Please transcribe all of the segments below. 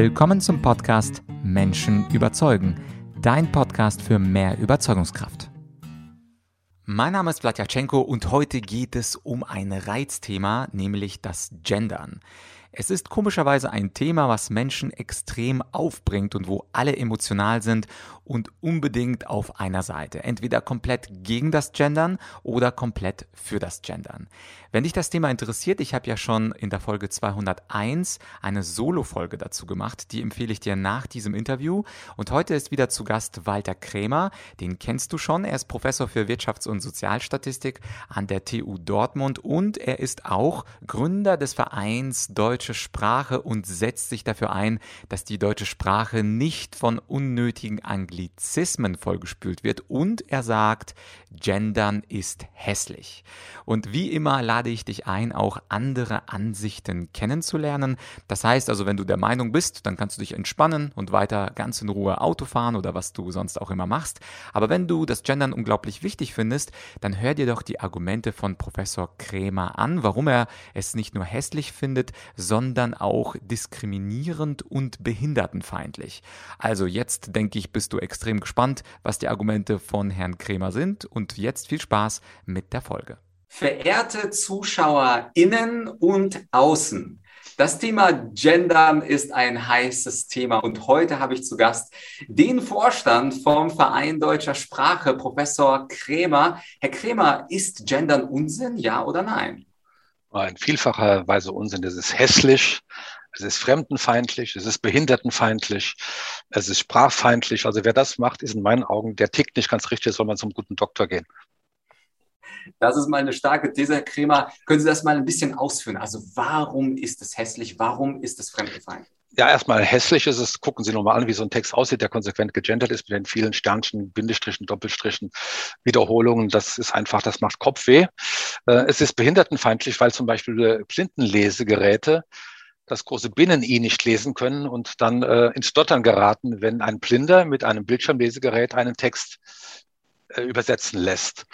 Willkommen zum Podcast Menschen überzeugen, dein Podcast für mehr Überzeugungskraft. Mein Name ist Vladyachenko und heute geht es um ein Reizthema, nämlich das Gendern. Es ist komischerweise ein Thema, was Menschen extrem aufbringt und wo alle emotional sind und unbedingt auf einer Seite. Entweder komplett gegen das Gendern oder komplett für das Gendern. Wenn dich das Thema interessiert, ich habe ja schon in der Folge 201 eine Solo-Folge dazu gemacht, die empfehle ich dir nach diesem Interview. Und heute ist wieder zu Gast Walter Krämer, den kennst du schon. Er ist Professor für Wirtschafts- und Sozialstatistik an der TU Dortmund und er ist auch Gründer des Vereins Deutsche Sprache und setzt sich dafür ein, dass die deutsche Sprache nicht von unnötigen Anglizismen Anglizismen vollgespült wird und er sagt, Gendern ist hässlich. Und wie immer lade ich dich ein, auch andere Ansichten kennenzulernen. Das heißt also, wenn du der Meinung bist, dann kannst du dich entspannen und weiter ganz in Ruhe Auto fahren oder was du sonst auch immer machst. Aber wenn du das Gendern unglaublich wichtig findest, dann hör dir doch die Argumente von Professor Krämer an, warum er es nicht nur hässlich findet, sondern auch diskriminierend und behindertenfeindlich. Also jetzt denke ich, bist du extrem gespannt, was die Argumente von Herrn Kremer sind. Und jetzt viel Spaß mit der Folge. Verehrte ZuschauerInnen und Außen, das Thema Gendern ist ein heißes Thema und heute habe ich zu Gast den Vorstand vom Verein Deutscher Sprache, Professor Kremer. Herr Kremer, ist Gendern Unsinn, ja oder nein? In vielfacher Weise Unsinn. Das ist hässlich, es ist fremdenfeindlich, es ist behindertenfeindlich, es ist sprachfeindlich. Also wer das macht, ist in meinen Augen, der tickt nicht ganz richtig, soll man zum guten Doktor gehen. Das ist mal eine starke These, Herr Kremer. Können Sie das mal ein bisschen ausführen? Also warum ist es hässlich? Warum ist es fremdenfeindlich? Ja, erstmal hässlich ist es. Gucken Sie nochmal an, wie so ein Text aussieht, der konsequent gegendert ist mit den vielen Sternchen, Bindestrichen, Doppelstrichen, Wiederholungen. Das ist einfach, das macht Kopfweh. Äh, es ist behindertenfeindlich, weil zum Beispiel Blindenlesegeräte das große Binnen-I nicht lesen können und dann äh, ins Stottern geraten, wenn ein Blinder mit einem Bildschirmlesegerät einen Text äh, übersetzen lässt.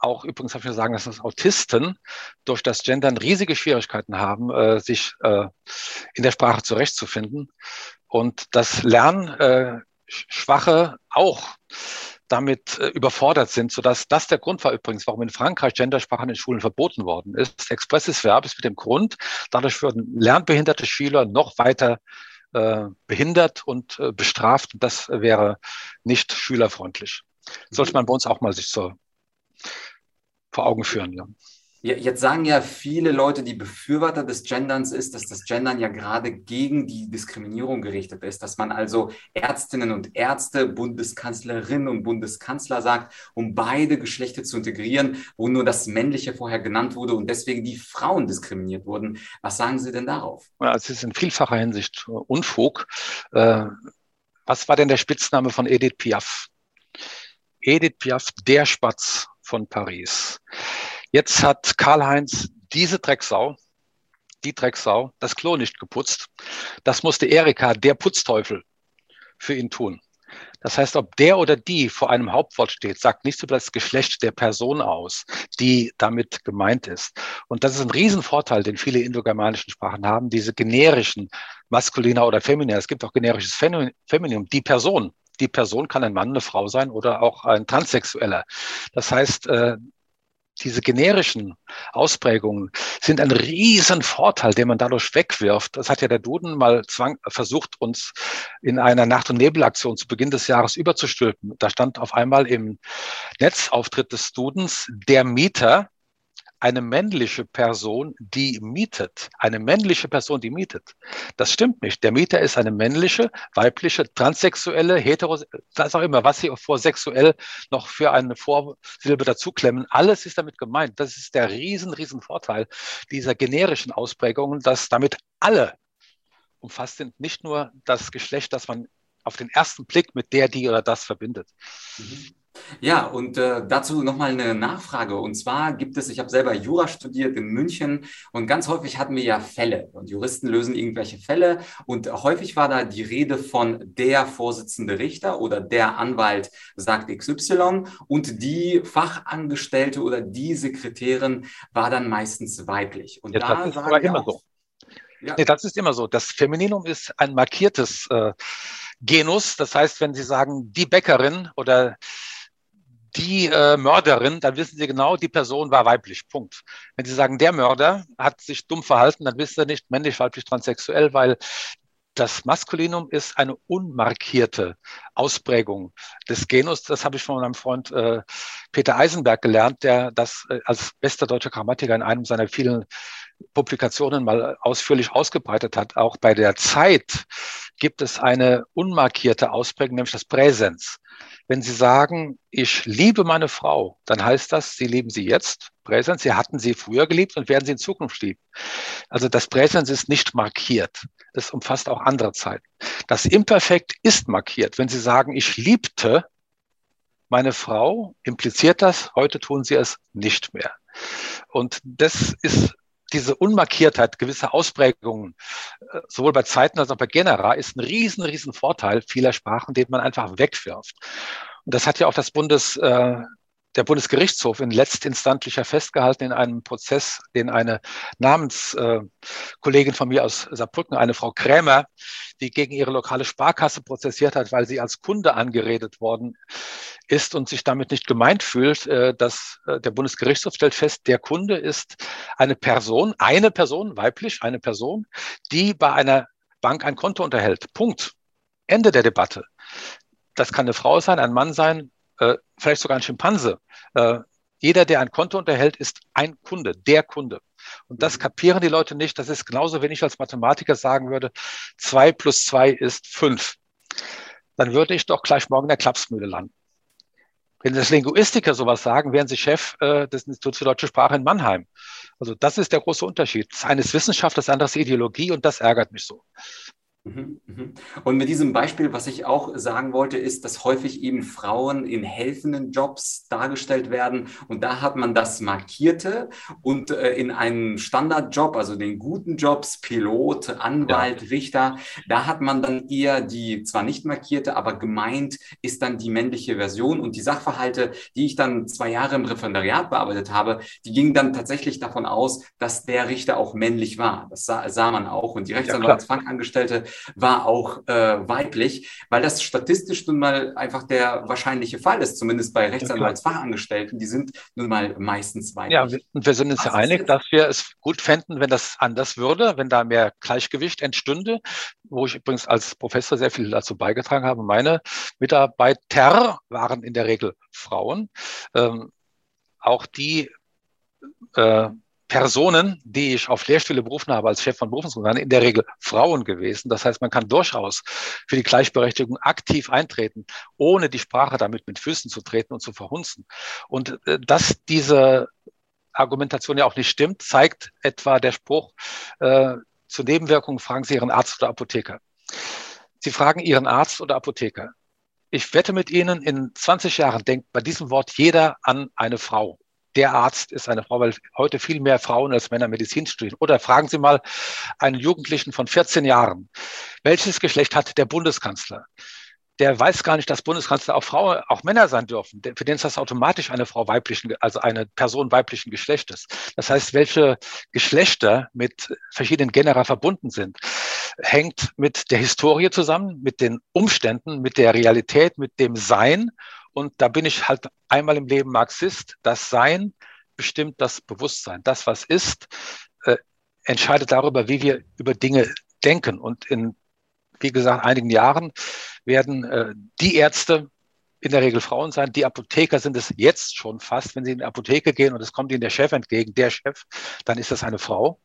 Auch übrigens habe ich mir sagen, dass das Autisten durch das Gendern riesige Schwierigkeiten haben, äh, sich äh, in der Sprache zurechtzufinden und das Lernschwache auch damit äh, überfordert sind, sodass das der Grund war übrigens, warum in Frankreich Gendersprache in den Schulen verboten worden ist. Expresses Verb ist mit dem Grund, dadurch würden lernbehinderte Schüler noch weiter äh, behindert und äh, bestraft. Das wäre nicht schülerfreundlich. Sollte man bei uns auch mal sich so vor Augen führen. Ja. Jetzt sagen ja viele Leute, die Befürworter des Genderns ist, dass das Gendern ja gerade gegen die Diskriminierung gerichtet ist, dass man also Ärztinnen und Ärzte, Bundeskanzlerinnen und Bundeskanzler sagt, um beide Geschlechter zu integrieren, wo nur das Männliche vorher genannt wurde und deswegen die Frauen diskriminiert wurden. Was sagen Sie denn darauf? Es ist in vielfacher Hinsicht Unfug. Äh, was war denn der Spitzname von Edith Piaf? Edith Piaf, der Spatz von Paris. Jetzt hat Karl-Heinz diese Drecksau, die Drecksau, das Klo nicht geputzt. Das musste Erika, der Putzteufel, für ihn tun. Das heißt, ob der oder die vor einem Hauptwort steht, sagt nichts über das Geschlecht der Person aus, die damit gemeint ist. Und das ist ein Riesenvorteil, den viele indogermanischen Sprachen haben, diese generischen maskuliner oder femininer. Es gibt auch generisches Feminium, die Person. Die Person kann ein Mann, eine Frau sein oder auch ein Transsexueller. Das heißt, äh, diese generischen Ausprägungen sind ein Riesenvorteil, den man dadurch wegwirft. Das hat ja der Duden mal zwang, versucht, uns in einer Nacht- und Nebelaktion zu Beginn des Jahres überzustülpen. Da stand auf einmal im Netzauftritt des Dudens der Mieter eine männliche Person, die mietet. Eine männliche Person, die mietet. Das stimmt nicht. Der Mieter ist eine männliche, weibliche, transsexuelle, hetero, was auch immer, was Sie vor sexuell noch für eine Vorsilbe dazuklemmen. Alles ist damit gemeint. Das ist der riesen, riesen Vorteil dieser generischen Ausprägungen, dass damit alle umfasst sind, nicht nur das Geschlecht, das man auf den ersten Blick mit der, die oder das verbindet. Mhm. Ja, und äh, dazu nochmal eine Nachfrage. Und zwar gibt es, ich habe selber Jura studiert in München und ganz häufig hatten wir ja Fälle und Juristen lösen irgendwelche Fälle und häufig war da die Rede von der Vorsitzende Richter oder der Anwalt sagt XY und die Fachangestellte oder die Sekretärin war dann meistens weiblich. Und ja, da das ist aber immer auch, so. Ja. Nee, das ist immer so. Das Femininum ist ein markiertes äh, Genus. Das heißt, wenn Sie sagen, die Bäckerin oder die äh, Mörderin, dann wissen Sie genau, die Person war weiblich. Punkt. Wenn Sie sagen, der Mörder hat sich dumm verhalten, dann wissen Sie nicht männlich, weiblich, transsexuell, weil das Maskulinum ist eine unmarkierte Ausprägung des Genus. Das habe ich von meinem Freund äh, Peter Eisenberg gelernt, der das äh, als bester deutscher Grammatiker in einem seiner vielen Publikationen mal ausführlich ausgebreitet hat. Auch bei der Zeit gibt es eine unmarkierte Ausprägung, nämlich das Präsens. Wenn Sie sagen, ich liebe meine Frau, dann heißt das, Sie lieben sie jetzt, Präsens, Sie hatten sie früher geliebt und werden sie in Zukunft lieben. Also das Präsens ist nicht markiert. Das umfasst auch andere Zeiten. Das Imperfekt ist markiert. Wenn Sie sagen, ich liebte meine Frau, impliziert das, heute tun Sie es nicht mehr. Und das ist diese Unmarkiertheit, gewisse Ausprägungen, äh, sowohl bei Zeiten als auch bei Genera, ist ein riesen, riesen Vorteil vieler Sprachen, den man einfach wegwirft. Und das hat ja auch das Bundes, äh, der Bundesgerichtshof in letztinstantlicher festgehalten in einem Prozess, den eine Namenskollegin äh, von mir aus Saarbrücken, eine Frau Krämer, die gegen ihre lokale Sparkasse prozessiert hat, weil sie als Kunde angeredet worden ist und sich damit nicht gemeint fühlt, äh, dass äh, der Bundesgerichtshof stellt fest, der Kunde ist eine Person, eine Person, weiblich, eine Person, die bei einer Bank ein Konto unterhält. Punkt. Ende der Debatte. Das kann eine Frau sein, ein Mann sein, äh, vielleicht sogar ein Schimpanse. Jeder, der ein Konto unterhält, ist ein Kunde, der Kunde. Und das mhm. kapieren die Leute nicht. Das ist genauso, wenn ich als Mathematiker sagen würde, zwei plus zwei ist fünf. Dann würde ich doch gleich morgen in der Klapsmühle landen. Wenn das Linguistiker sowas sagen, wären sie Chef äh, des Instituts für deutsche Sprache in Mannheim. Also das ist der große Unterschied. Das eine ist Wissenschaft, das andere ist Ideologie und das ärgert mich so. Mhm, mhm. Und mit diesem Beispiel, was ich auch sagen wollte, ist, dass häufig eben Frauen in helfenden Jobs dargestellt werden. Und da hat man das Markierte und äh, in einem Standardjob, also den guten Jobs, Pilot, Anwalt, ja. Richter, da hat man dann eher die zwar nicht markierte, aber gemeint ist dann die männliche Version. Und die Sachverhalte, die ich dann zwei Jahre im Referendariat bearbeitet habe, die gingen dann tatsächlich davon aus, dass der Richter auch männlich war. Das sah, sah man auch. Und die Rechtsanwaltsfangangestellte war auch äh, weiblich, weil das statistisch nun mal einfach der wahrscheinliche Fall ist, zumindest bei Rechtsanwaltsfachangestellten, die sind nun mal meistens weiblich. Ja, und wir sind uns ja einig, dass wir es gut fänden, wenn das anders würde, wenn da mehr Gleichgewicht entstünde, wo ich übrigens als Professor sehr viel dazu beigetragen habe. Meine Mitarbeiter waren in der Regel Frauen. Ähm, auch die äh, Personen, die ich auf Lehrstühle berufen habe als Chef von Berufungsorganen, in der Regel Frauen gewesen. Das heißt, man kann durchaus für die Gleichberechtigung aktiv eintreten, ohne die Sprache damit mit Füßen zu treten und zu verhunzen. Und äh, dass diese Argumentation ja auch nicht stimmt, zeigt etwa der Spruch, äh, zu Nebenwirkungen fragen Sie Ihren Arzt oder Apotheker. Sie fragen Ihren Arzt oder Apotheker. Ich wette mit Ihnen, in 20 Jahren denkt bei diesem Wort jeder an eine Frau der Arzt ist eine Frau, weil heute viel mehr Frauen als Männer Medizin studieren. Oder fragen Sie mal einen Jugendlichen von 14 Jahren, welches Geschlecht hat der Bundeskanzler? Der weiß gar nicht, dass Bundeskanzler auch Frauen, auch Männer sein dürfen. Für den ist das automatisch eine Frau weiblichen, also eine Person weiblichen Geschlechtes. Das heißt, welche Geschlechter mit verschiedenen Genera verbunden sind, hängt mit der Historie zusammen, mit den Umständen, mit der Realität, mit dem Sein und da bin ich halt einmal im Leben Marxist. Das Sein bestimmt das Bewusstsein. Das, was ist, äh, entscheidet darüber, wie wir über Dinge denken. Und in, wie gesagt, einigen Jahren werden äh, die Ärzte in der Regel Frauen sein. Die Apotheker sind es jetzt schon fast. Wenn sie in die Apotheke gehen und es kommt ihnen der Chef entgegen, der Chef, dann ist das eine Frau.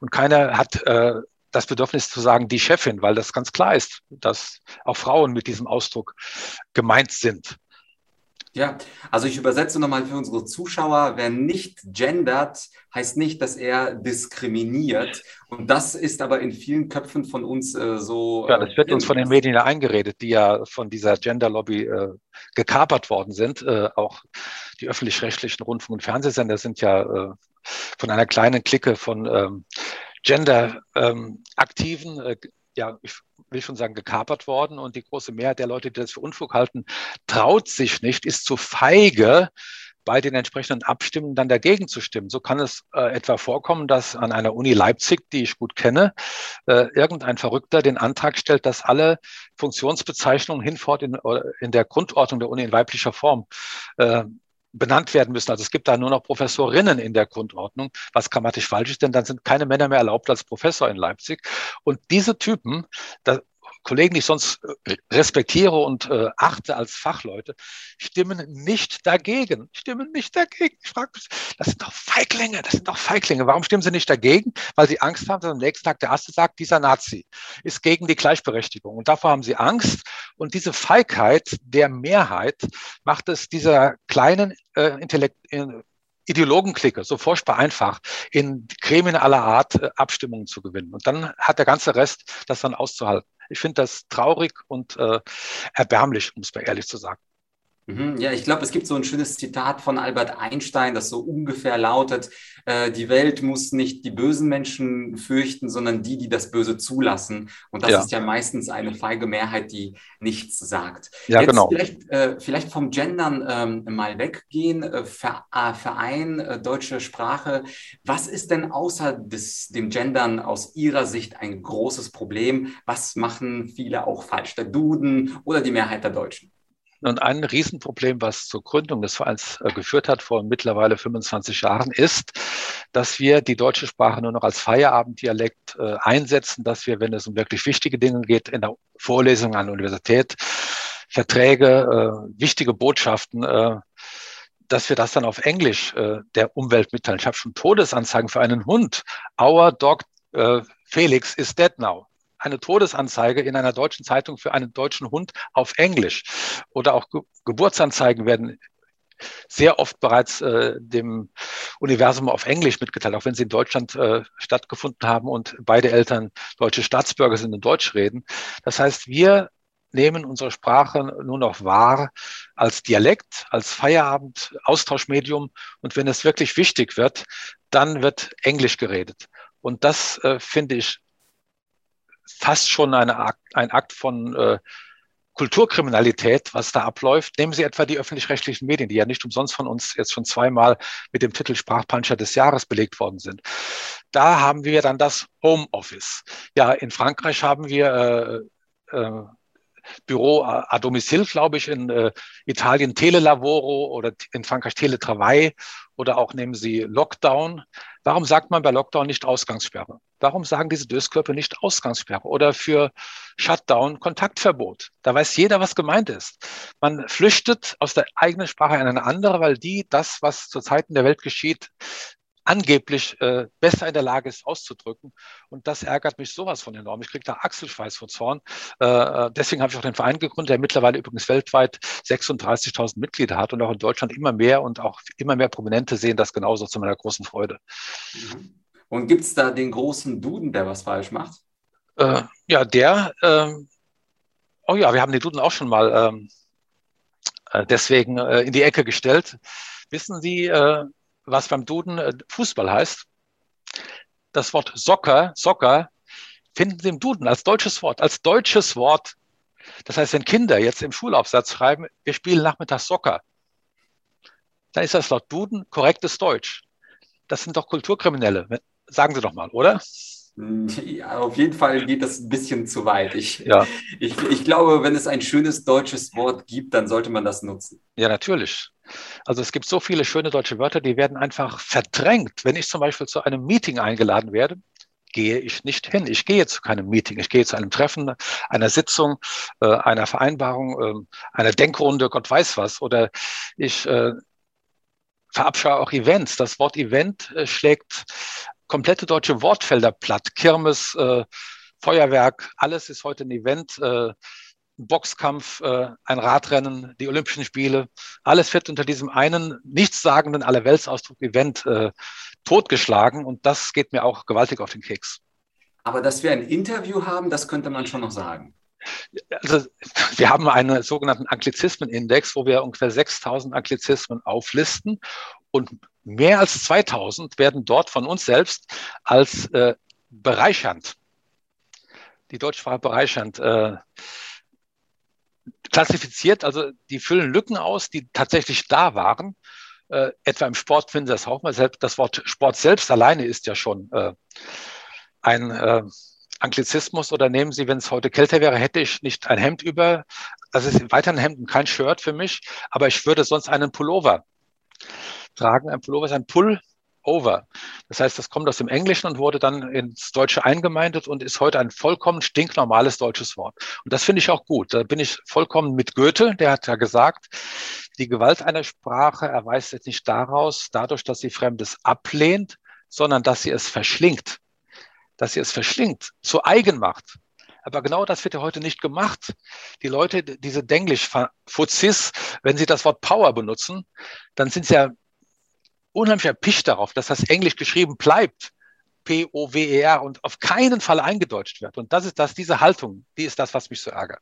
Und keiner hat äh, das Bedürfnis zu sagen, die Chefin, weil das ganz klar ist, dass auch Frauen mit diesem Ausdruck gemeint sind. Ja, also ich übersetze nochmal für unsere Zuschauer, wer nicht gendert, heißt nicht, dass er diskriminiert. Und das ist aber in vielen Köpfen von uns äh, so. Ja, das wird äh, uns von den Medien ja eingeredet, die ja von dieser Gender-Lobby äh, gekapert worden sind. Äh, auch die öffentlich-rechtlichen Rundfunk- und Fernsehsender sind ja äh, von einer kleinen Clique von ähm, Gender-Aktiven ähm, ja, ich will schon sagen, gekapert worden. Und die große Mehrheit der Leute, die das für Unfug halten, traut sich nicht, ist zu feige, bei den entsprechenden Abstimmungen dann dagegen zu stimmen. So kann es äh, etwa vorkommen, dass an einer Uni Leipzig, die ich gut kenne, äh, irgendein Verrückter den Antrag stellt, dass alle Funktionsbezeichnungen hinfort in, äh, in der Grundordnung der Uni in weiblicher Form äh, benannt werden müssen. Also es gibt da nur noch Professorinnen in der Grundordnung, was grammatisch falsch ist, denn dann sind keine Männer mehr erlaubt als Professor in Leipzig. Und diese Typen, da, Kollegen, die ich sonst äh, respektiere und äh, achte als Fachleute, stimmen nicht dagegen. Stimmen nicht dagegen. Ich frage mich, das sind doch Feiglinge, das sind doch Feiglinge. Warum stimmen sie nicht dagegen? Weil sie Angst haben, dass am nächsten Tag der Erste sagt, dieser Nazi ist gegen die Gleichberechtigung. Und davor haben sie Angst. Und diese Feigheit der Mehrheit macht es dieser kleinen äh, Intellekt, äh, Ideologenklicke so furchtbar einfach, in Gremien aller Art äh, Abstimmungen zu gewinnen. Und dann hat der ganze Rest das dann auszuhalten. Ich finde das traurig und äh, erbärmlich, um es mal ehrlich zu sagen. Mhm. Ja, ich glaube, es gibt so ein schönes Zitat von Albert Einstein, das so ungefähr lautet, äh, die Welt muss nicht die bösen Menschen fürchten, sondern die, die das Böse zulassen. Und das ja. ist ja meistens eine feige Mehrheit, die nichts sagt. Ja, Jetzt genau. Vielleicht, äh, vielleicht vom Gendern ähm, mal weggehen, äh, Verein, äh, deutsche Sprache. Was ist denn außer des, dem Gendern aus Ihrer Sicht ein großes Problem? Was machen viele auch falsch? Der Duden oder die Mehrheit der Deutschen? Und ein Riesenproblem, was zur Gründung des Vereins äh, geführt hat vor mittlerweile 25 Jahren, ist, dass wir die deutsche Sprache nur noch als Feierabenddialekt äh, einsetzen, dass wir, wenn es um wirklich wichtige Dinge geht, in der Vorlesung an der Universität, Verträge, äh, wichtige Botschaften, dass wir das dann auf Englisch der Umwelt mitteilen. Ich habe schon Todesanzeigen für einen Hund. Our dog Felix is dead now eine Todesanzeige in einer deutschen Zeitung für einen deutschen Hund auf Englisch. Oder auch Ge Geburtsanzeigen werden sehr oft bereits äh, dem Universum auf Englisch mitgeteilt, auch wenn sie in Deutschland äh, stattgefunden haben und beide Eltern deutsche Staatsbürger sind und Deutsch reden. Das heißt, wir nehmen unsere Sprache nur noch wahr als Dialekt, als Feierabend, Austauschmedium. Und wenn es wirklich wichtig wird, dann wird Englisch geredet. Und das äh, finde ich fast schon eine Akt, ein Akt von äh, Kulturkriminalität, was da abläuft. Nehmen Sie etwa die öffentlich-rechtlichen Medien, die ja nicht umsonst von uns jetzt schon zweimal mit dem Titel Sprachpuncher des Jahres belegt worden sind. Da haben wir dann das Homeoffice. Ja, in Frankreich haben wir äh, äh, Büro à domicile, glaube ich, in äh, Italien Telelavoro oder in Frankreich Teletravail oder auch nehmen Sie Lockdown. Warum sagt man bei Lockdown nicht Ausgangssperre? Warum sagen diese Döskörper nicht Ausgangssperre oder für Shutdown Kontaktverbot? Da weiß jeder, was gemeint ist. Man flüchtet aus der eigenen Sprache in eine andere, weil die das, was zur Zeit in der Welt geschieht, angeblich äh, besser in der Lage ist auszudrücken. Und das ärgert mich sowas von enorm. Ich kriege da Achselschweiß vor Zorn. Äh, äh, deswegen habe ich auch den Verein gegründet, der mittlerweile übrigens weltweit 36.000 Mitglieder hat und auch in Deutschland immer mehr und auch immer mehr Prominente sehen das genauso zu meiner großen Freude. Mhm. Und gibt es da den großen Duden, der was falsch macht? Äh, ja, der, ähm, oh ja, wir haben den Duden auch schon mal ähm, äh, deswegen äh, in die Ecke gestellt. Wissen Sie, was beim Duden äh, Fußball heißt. Das Wort Soccer, Soccer, finden Sie im Duden als deutsches Wort, als deutsches Wort. Das heißt, wenn Kinder jetzt im Schulaufsatz schreiben, wir spielen nachmittags Soccer, dann ist das laut Duden korrektes Deutsch. Das sind doch Kulturkriminelle. Sagen Sie doch mal, oder? Ja, auf jeden Fall geht das ein bisschen zu weit. Ich, ja. ich, ich glaube, wenn es ein schönes deutsches Wort gibt, dann sollte man das nutzen. Ja, natürlich. Also es gibt so viele schöne deutsche Wörter, die werden einfach verdrängt. Wenn ich zum Beispiel zu einem Meeting eingeladen werde, gehe ich nicht hin. Ich gehe zu keinem Meeting. Ich gehe zu einem Treffen, einer Sitzung, äh, einer Vereinbarung, äh, einer Denkrunde, Gott weiß was. Oder ich äh, verabscheue auch Events. Das Wort Event äh, schlägt komplette deutsche Wortfelder platt. Kirmes, äh, Feuerwerk, alles ist heute ein Event. Äh, Boxkampf, äh, ein Radrennen, die Olympischen Spiele. Alles wird unter diesem einen nichtssagenden Allerweltsausdruck Event äh, totgeschlagen und das geht mir auch gewaltig auf den Keks. Aber dass wir ein Interview haben, das könnte man schon noch sagen. Also, wir haben einen sogenannten Anglizismenindex, wo wir ungefähr 6000 Anglizismen auflisten und mehr als 2000 werden dort von uns selbst als äh, bereichernd, die Deutschsprache bereichernd, äh, klassifiziert. Also die füllen Lücken aus, die tatsächlich da waren. Äh, etwa im Sport finden Sie das auch mal selbst. Das Wort Sport selbst alleine ist ja schon äh, ein äh, Anglizismus. Oder nehmen Sie, wenn es heute kälter wäre, hätte ich nicht ein Hemd über. Das ist weiter ein Hemd und kein Shirt für mich, aber ich würde sonst einen Pullover tragen. Ein Pullover ist ein Pull over. Das heißt, das kommt aus dem Englischen und wurde dann ins Deutsche eingemeindet und ist heute ein vollkommen stinknormales deutsches Wort. Und das finde ich auch gut. Da bin ich vollkommen mit Goethe, der hat ja gesagt, die Gewalt einer Sprache erweist jetzt nicht daraus, dadurch, dass sie Fremdes ablehnt, sondern dass sie es verschlingt. Dass sie es verschlingt, zu eigen macht. Aber genau das wird ja heute nicht gemacht. Die Leute, diese Denglisch-Fuzis, wenn sie das Wort Power benutzen, dann sind sie ja unheimlich erpicht darauf, dass das Englisch geschrieben bleibt. P-O-W-E-R und auf keinen Fall eingedeutscht wird. Und das ist das, diese Haltung, die ist das, was mich so ärgert.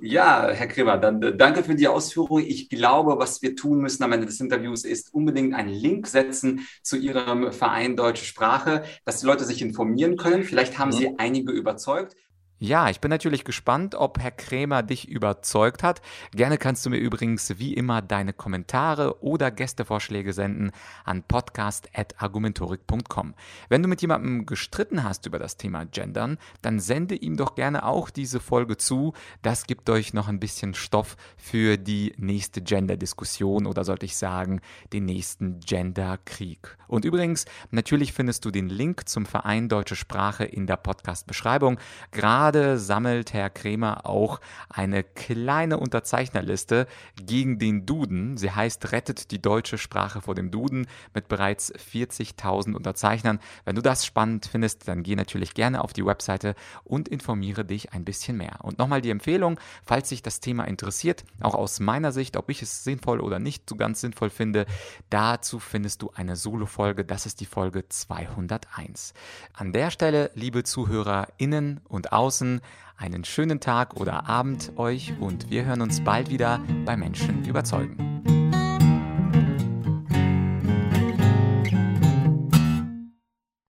Ja, Herr Kremer, dann äh, danke für die Ausführung. Ich glaube, was wir tun müssen am Ende des Interviews ist unbedingt einen Link setzen zu Ihrem Verein Deutsche Sprache, dass die Leute sich informieren können. Vielleicht haben mhm. Sie einige überzeugt. Ja, ich bin natürlich gespannt, ob Herr Krämer dich überzeugt hat. Gerne kannst du mir übrigens wie immer deine Kommentare oder Gästevorschläge senden an podcast.argumentorik.com. Wenn du mit jemandem gestritten hast über das Thema Gendern, dann sende ihm doch gerne auch diese Folge zu. Das gibt euch noch ein bisschen Stoff für die nächste Gender-Diskussion oder sollte ich sagen, den nächsten Gender-Krieg. Und übrigens, natürlich findest du den Link zum Verein Deutsche Sprache in der Podcast-Beschreibung. Gerade Gerade sammelt Herr Kremer auch eine kleine Unterzeichnerliste gegen den Duden. Sie heißt Rettet die deutsche Sprache vor dem Duden mit bereits 40.000 Unterzeichnern. Wenn du das spannend findest, dann geh natürlich gerne auf die Webseite und informiere dich ein bisschen mehr. Und nochmal die Empfehlung, falls sich das Thema interessiert, auch aus meiner Sicht, ob ich es sinnvoll oder nicht so ganz sinnvoll finde, dazu findest du eine Solo-Folge. Das ist die Folge 201. An der Stelle, liebe ZuhörerInnen und Aus, draußen einen schönen Tag oder Abend euch und wir hören uns bald wieder bei Menschen überzeugen.